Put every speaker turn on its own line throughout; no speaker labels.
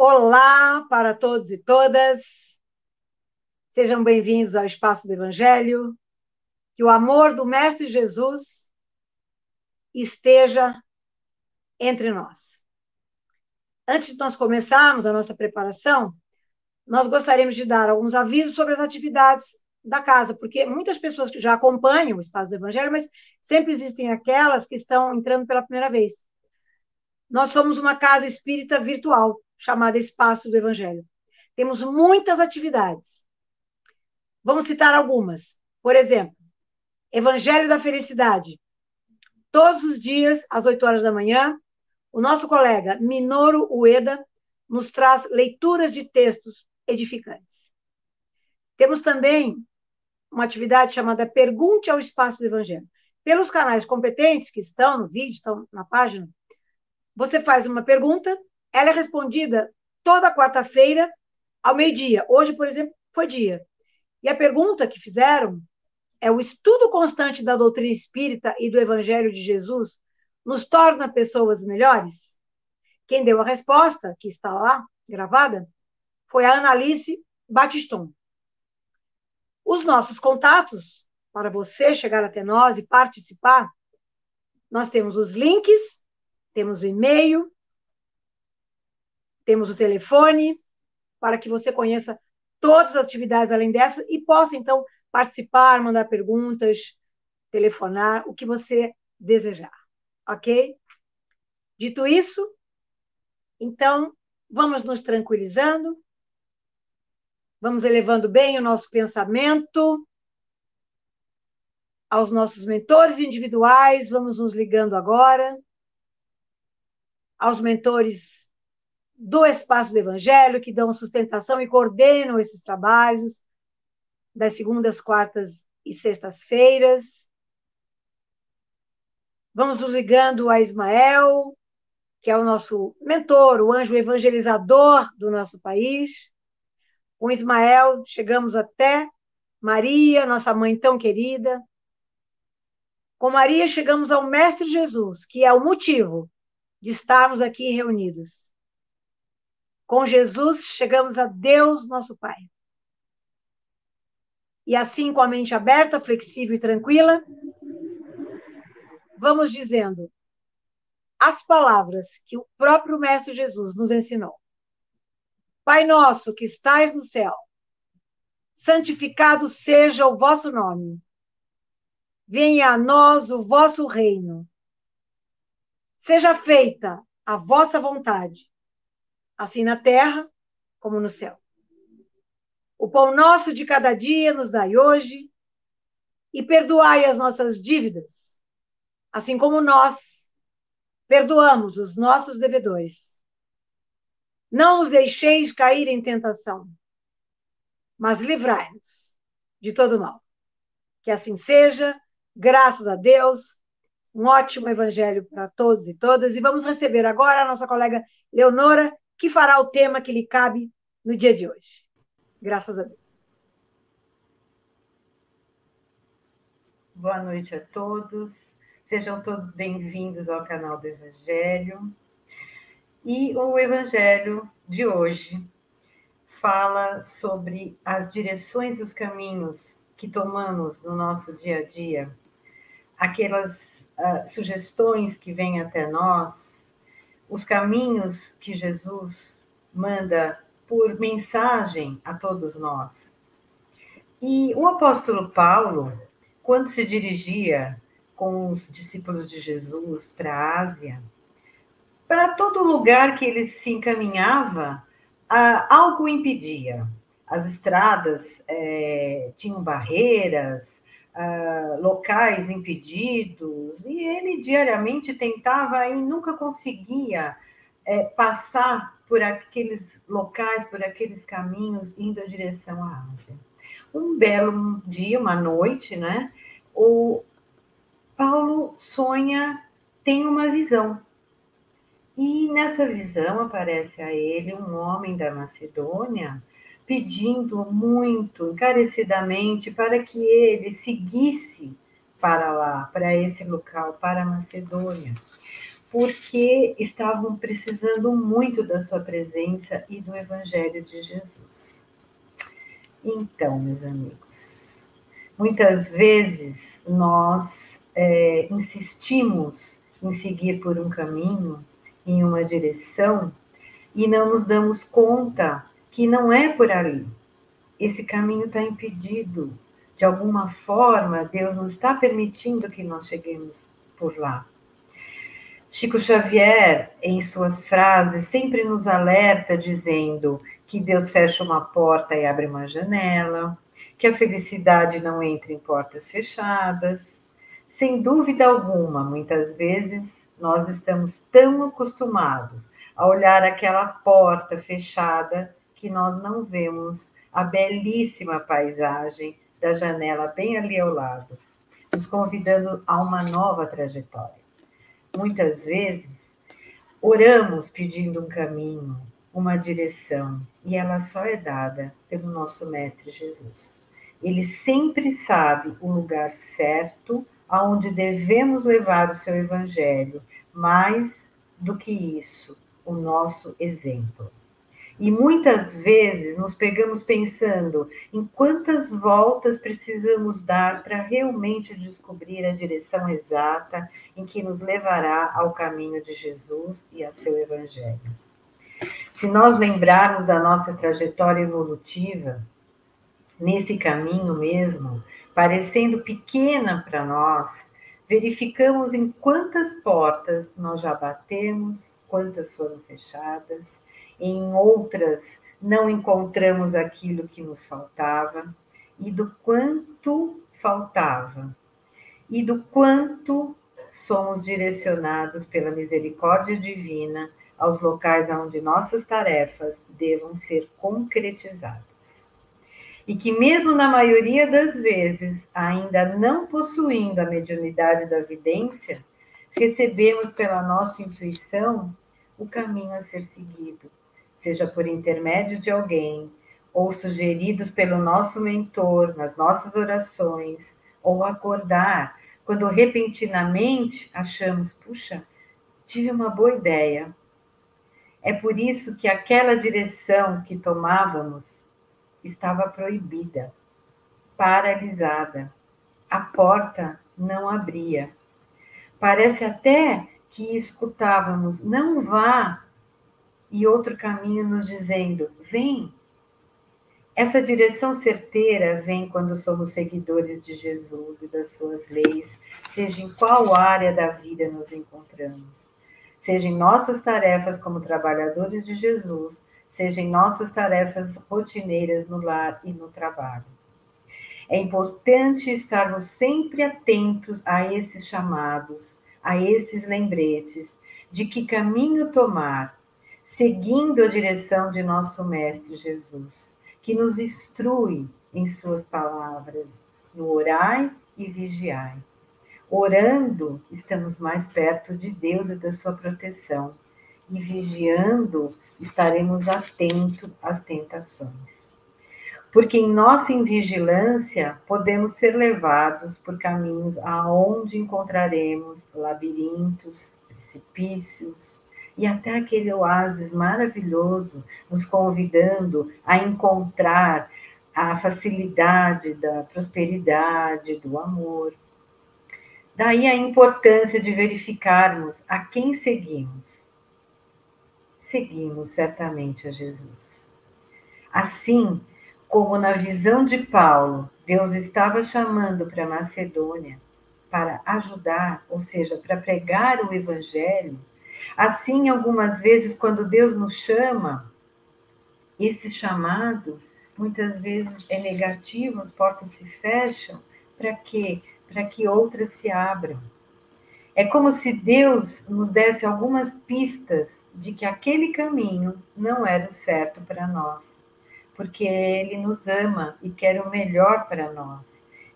Olá para todos e todas. Sejam bem-vindos ao Espaço do Evangelho. Que o amor do Mestre Jesus esteja entre nós. Antes de nós começarmos a nossa preparação, nós gostaríamos de dar alguns avisos sobre as atividades da casa, porque muitas pessoas já acompanham o Espaço do Evangelho, mas sempre existem aquelas que estão entrando pela primeira vez. Nós somos uma casa espírita virtual, chamada Espaço do Evangelho. Temos muitas atividades. Vamos citar algumas. Por exemplo, Evangelho da Felicidade. Todos os dias, às 8 horas da manhã, o nosso colega Minoru Ueda nos traz leituras de textos edificantes. Temos também uma atividade chamada Pergunte ao Espaço do Evangelho. Pelos canais competentes que estão no vídeo, estão na página, você faz uma pergunta ela é respondida toda quarta-feira ao meio-dia. Hoje, por exemplo, foi dia. E a pergunta que fizeram é: o estudo constante da doutrina espírita e do Evangelho de Jesus nos torna pessoas melhores? Quem deu a resposta, que está lá gravada, foi a Analice Batiston. Os nossos contatos, para você chegar até nós e participar, nós temos os links, temos o e-mail, temos o telefone para que você conheça todas as atividades além dessa e possa, então, participar, mandar perguntas, telefonar, o que você desejar. Ok? Dito isso, então, vamos nos tranquilizando, vamos elevando bem o nosso pensamento aos nossos mentores individuais, vamos nos ligando agora aos mentores do Espaço do Evangelho, que dão sustentação e coordenam esses trabalhos, das segundas, quartas e sextas-feiras. Vamos nos ligando a Ismael, que é o nosso mentor, o anjo evangelizador do nosso país. Com Ismael, chegamos até Maria, nossa mãe tão querida. Com Maria, chegamos ao Mestre Jesus, que é o motivo de estarmos aqui reunidos. Com Jesus, chegamos a Deus, nosso Pai. E assim, com a mente aberta, flexível e tranquila, vamos dizendo as palavras que o próprio Mestre Jesus nos ensinou. Pai nosso que estais no céu, santificado seja o vosso nome. Venha a nós o vosso reino. Seja feita a vossa vontade, assim na terra como no céu. O pão nosso de cada dia nos dai hoje, e perdoai as nossas dívidas, assim como nós perdoamos os nossos devedores. Não os deixeis cair em tentação, mas livrai-nos de todo mal. Que assim seja, graças a Deus, um ótimo evangelho para todos e todas. E vamos receber agora a nossa colega Leonora que fará o tema que lhe cabe no dia de hoje. Graças a Deus.
Boa noite a todos. Sejam todos bem-vindos ao canal do Evangelho. E o Evangelho de hoje fala sobre as direções e os caminhos que tomamos no nosso dia a dia, aquelas uh, sugestões que vêm até nós, os caminhos que Jesus manda por mensagem a todos nós. E o apóstolo Paulo, quando se dirigia com os discípulos de Jesus para a Ásia, para todo lugar que ele se encaminhava, algo impedia. As estradas é, tinham barreiras, uh, locais impedidos, e ele diariamente tentava e nunca conseguia é, passar por aqueles locais, por aqueles caminhos, indo em direção à Ásia. Um belo dia, uma noite, né? O Paulo sonha, tem uma visão. E nessa visão aparece a ele um homem da Macedônia pedindo muito encarecidamente para que ele seguisse para lá, para esse local, para a Macedônia. porque estavam precisando muito da sua presença e do Evangelho de Jesus. Então, meus amigos, muitas vezes nós é, insistimos em seguir por um caminho, em uma direção, e não nos damos conta que não é por ali. Esse caminho está impedido. De alguma forma, Deus não está permitindo que nós cheguemos por lá. Chico Xavier, em suas frases, sempre nos alerta dizendo que Deus fecha uma porta e abre uma janela, que a felicidade não entra em portas fechadas. Sem dúvida alguma, muitas vezes nós estamos tão acostumados a olhar aquela porta fechada que nós não vemos a belíssima paisagem da janela bem ali ao lado, nos convidando a uma nova trajetória muitas vezes, oramos pedindo um caminho, uma direção, e ela só é dada pelo nosso Mestre Jesus. Ele sempre sabe o lugar certo aonde devemos levar o seu evangelho, mais do que isso, o nosso exemplo. E muitas vezes nos pegamos pensando em quantas voltas precisamos dar para realmente descobrir a direção exata em que nos levará ao caminho de Jesus e a seu Evangelho. Se nós lembrarmos da nossa trajetória evolutiva, nesse caminho mesmo, parecendo pequena para nós, verificamos em quantas portas nós já batemos, quantas foram fechadas em outras não encontramos aquilo que nos faltava e do quanto faltava e do quanto somos direcionados pela misericórdia divina aos locais onde nossas tarefas devam ser concretizadas. E que, mesmo na maioria das vezes, ainda não possuindo a mediunidade da vidência, recebemos pela nossa intuição o caminho a ser seguido, seja por intermédio de alguém, ou sugeridos pelo nosso mentor nas nossas orações, ou acordar quando repentinamente achamos, puxa, tive uma boa ideia. É por isso que aquela direção que tomávamos estava proibida, paralisada. A porta não abria. Parece até que escutávamos: não vá, e outro caminho nos dizendo: vem. Essa direção certeira vem quando somos seguidores de Jesus e das suas leis, seja em qual área da vida nos encontramos. Seja em nossas tarefas como trabalhadores de Jesus, seja em nossas tarefas rotineiras no lar e no trabalho. É importante estarmos sempre atentos a esses chamados, a esses lembretes de que caminho tomar, seguindo a direção de nosso Mestre Jesus, que nos instrui em Suas palavras, no orai e vigiai. Orando, estamos mais perto de Deus e da Sua proteção, e vigiando, estaremos atentos às tentações. Porque em nossa invigilância podemos ser levados por caminhos aonde encontraremos labirintos, precipícios, e até aquele oásis maravilhoso, nos convidando a encontrar a facilidade da prosperidade, do amor. Daí a importância de verificarmos a quem seguimos. Seguimos certamente a Jesus. Assim como na visão de Paulo, Deus estava chamando para Macedônia para ajudar, ou seja, para pregar o evangelho, Assim, algumas vezes, quando Deus nos chama, esse chamado muitas vezes é negativo, as portas se fecham, para quê? Para que outras se abram. É como se Deus nos desse algumas pistas de que aquele caminho não era o certo para nós, porque Ele nos ama e quer o melhor para nós.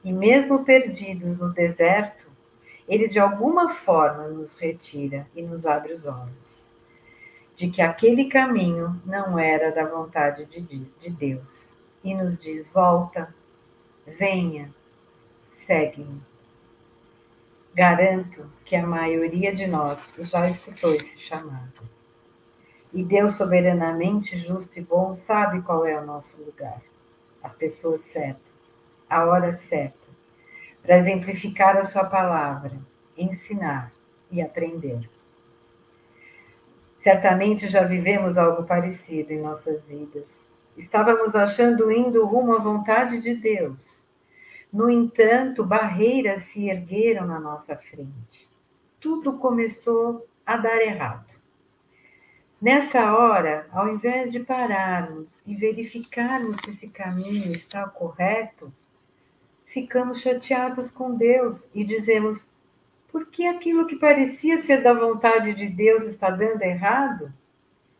E mesmo perdidos no deserto, ele de alguma forma nos retira e nos abre os olhos de que aquele caminho não era da vontade de, de Deus e nos diz: volta, venha, segue-me. Garanto que a maioria de nós já escutou esse chamado. E Deus, soberanamente justo e bom, sabe qual é o nosso lugar, as pessoas certas, a hora certa, para exemplificar a Sua palavra, ensinar e aprender. Certamente já vivemos algo parecido em nossas vidas. Estávamos achando indo rumo à vontade de Deus. No entanto, barreiras se ergueram na nossa frente. Tudo começou a dar errado. Nessa hora, ao invés de pararmos e verificarmos se esse caminho está correto, ficamos chateados com Deus e dizemos: por que aquilo que parecia ser da vontade de Deus está dando errado?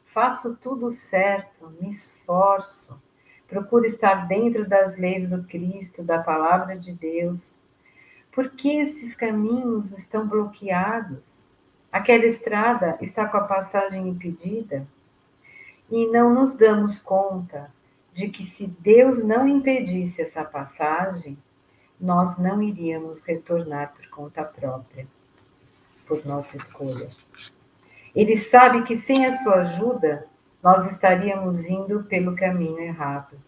Faço tudo certo, me esforço, procuro estar dentro das leis do Cristo, da palavra de Deus. Por que esses caminhos estão bloqueados? Aquela estrada está com a passagem impedida e não nos damos conta de que se Deus não impedisse essa passagem, nós não iríamos retornar por conta própria, por nossa escolha. Ele sabe que sem a sua ajuda, nós estaríamos indo pelo caminho errado.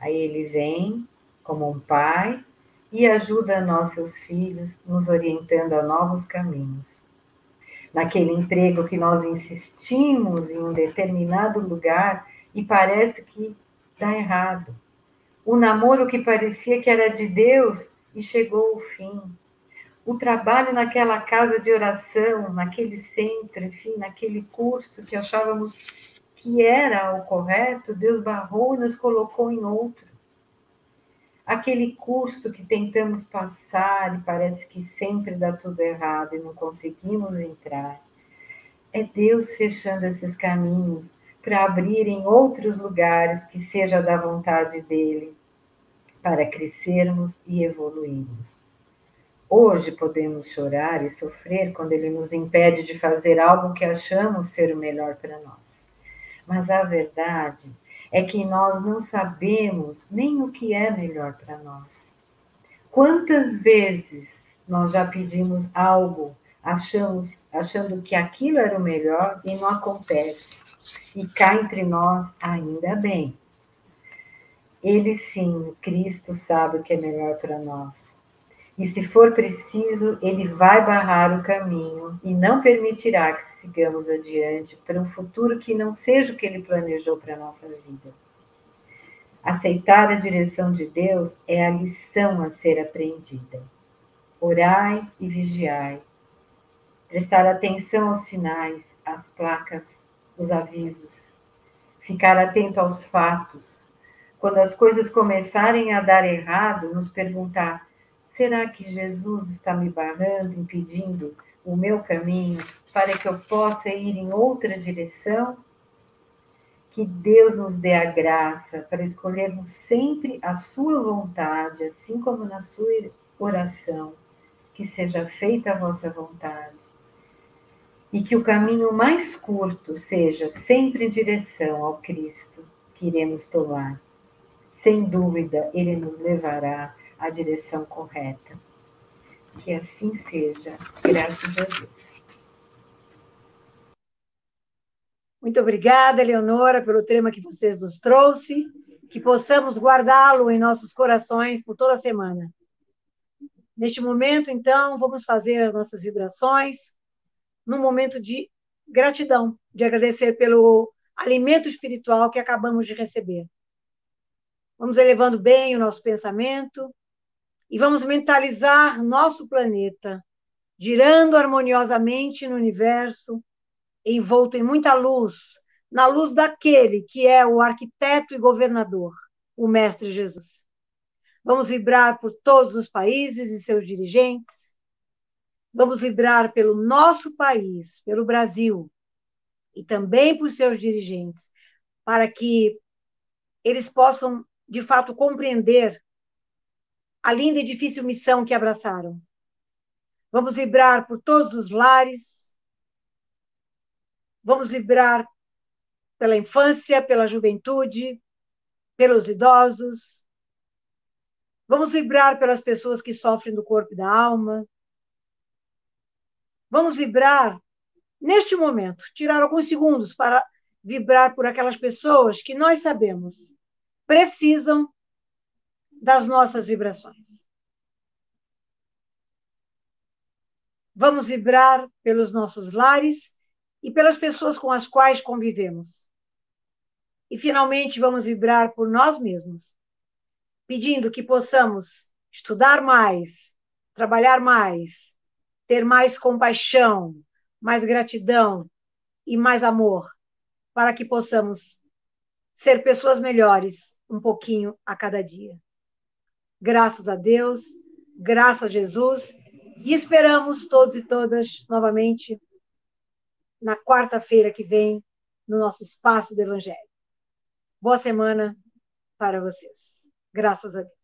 Aí ele vem, como um pai, e ajuda nossos filhos, nos orientando a novos caminhos naquele emprego que nós insistimos em um determinado lugar e parece que dá errado. O namoro que parecia que era de Deus e chegou ao fim. O trabalho naquela casa de oração, naquele centro, enfim, naquele curso que achávamos que era o correto, Deus barrou e nos colocou em outro aquele curso que tentamos passar e parece que sempre dá tudo errado e não conseguimos entrar. É Deus fechando esses caminhos para abrir em outros lugares que seja da vontade dele, para crescermos e evoluirmos. Hoje podemos chorar e sofrer quando ele nos impede de fazer algo que achamos ser o melhor para nós. Mas a verdade é que nós não sabemos nem o que é melhor para nós. Quantas vezes nós já pedimos algo, achamos, achando que aquilo era o melhor e não acontece. E cá entre nós, ainda bem. Ele sim, Cristo sabe o que é melhor para nós. E se for preciso, ele vai barrar o caminho e não permitirá que sigamos adiante para um futuro que não seja o que ele planejou para a nossa vida. Aceitar a direção de Deus é a lição a ser aprendida. Orai e vigiai. Prestar atenção aos sinais, às placas, os avisos. Ficar atento aos fatos. Quando as coisas começarem a dar errado, nos perguntar: Será que Jesus está me barrando, impedindo o meu caminho para que eu possa ir em outra direção? Que Deus nos dê a graça para escolhermos sempre a Sua vontade, assim como na Sua oração, que seja feita a vossa vontade. E que o caminho mais curto seja sempre em direção ao Cristo que iremos tomar. Sem dúvida, Ele nos levará a direção correta. Que assim seja, graças a Deus.
Muito obrigada, Eleonora, pelo tema que vocês nos trouxe, que possamos guardá-lo em nossos corações por toda a semana. Neste momento, então, vamos fazer as nossas vibrações num momento de gratidão, de agradecer pelo alimento espiritual que acabamos de receber. Vamos elevando bem o nosso pensamento, e vamos mentalizar nosso planeta girando harmoniosamente no universo, envolto em muita luz, na luz daquele que é o arquiteto e governador, o Mestre Jesus. Vamos vibrar por todos os países e seus dirigentes. Vamos vibrar pelo nosso país, pelo Brasil, e também por seus dirigentes, para que eles possam, de fato, compreender a linda e difícil missão que abraçaram. Vamos vibrar por todos os lares, vamos vibrar pela infância, pela juventude, pelos idosos, vamos vibrar pelas pessoas que sofrem do corpo e da alma, Vamos vibrar neste momento, tirar alguns segundos para vibrar por aquelas pessoas que nós sabemos precisam das nossas vibrações. Vamos vibrar pelos nossos lares e pelas pessoas com as quais convivemos. E finalmente vamos vibrar por nós mesmos, pedindo que possamos estudar mais, trabalhar mais, ter mais compaixão, mais gratidão e mais amor, para que possamos ser pessoas melhores um pouquinho a cada dia. Graças a Deus, graças a Jesus, e esperamos todos e todas novamente na quarta-feira que vem no nosso espaço do Evangelho. Boa semana para vocês. Graças a Deus.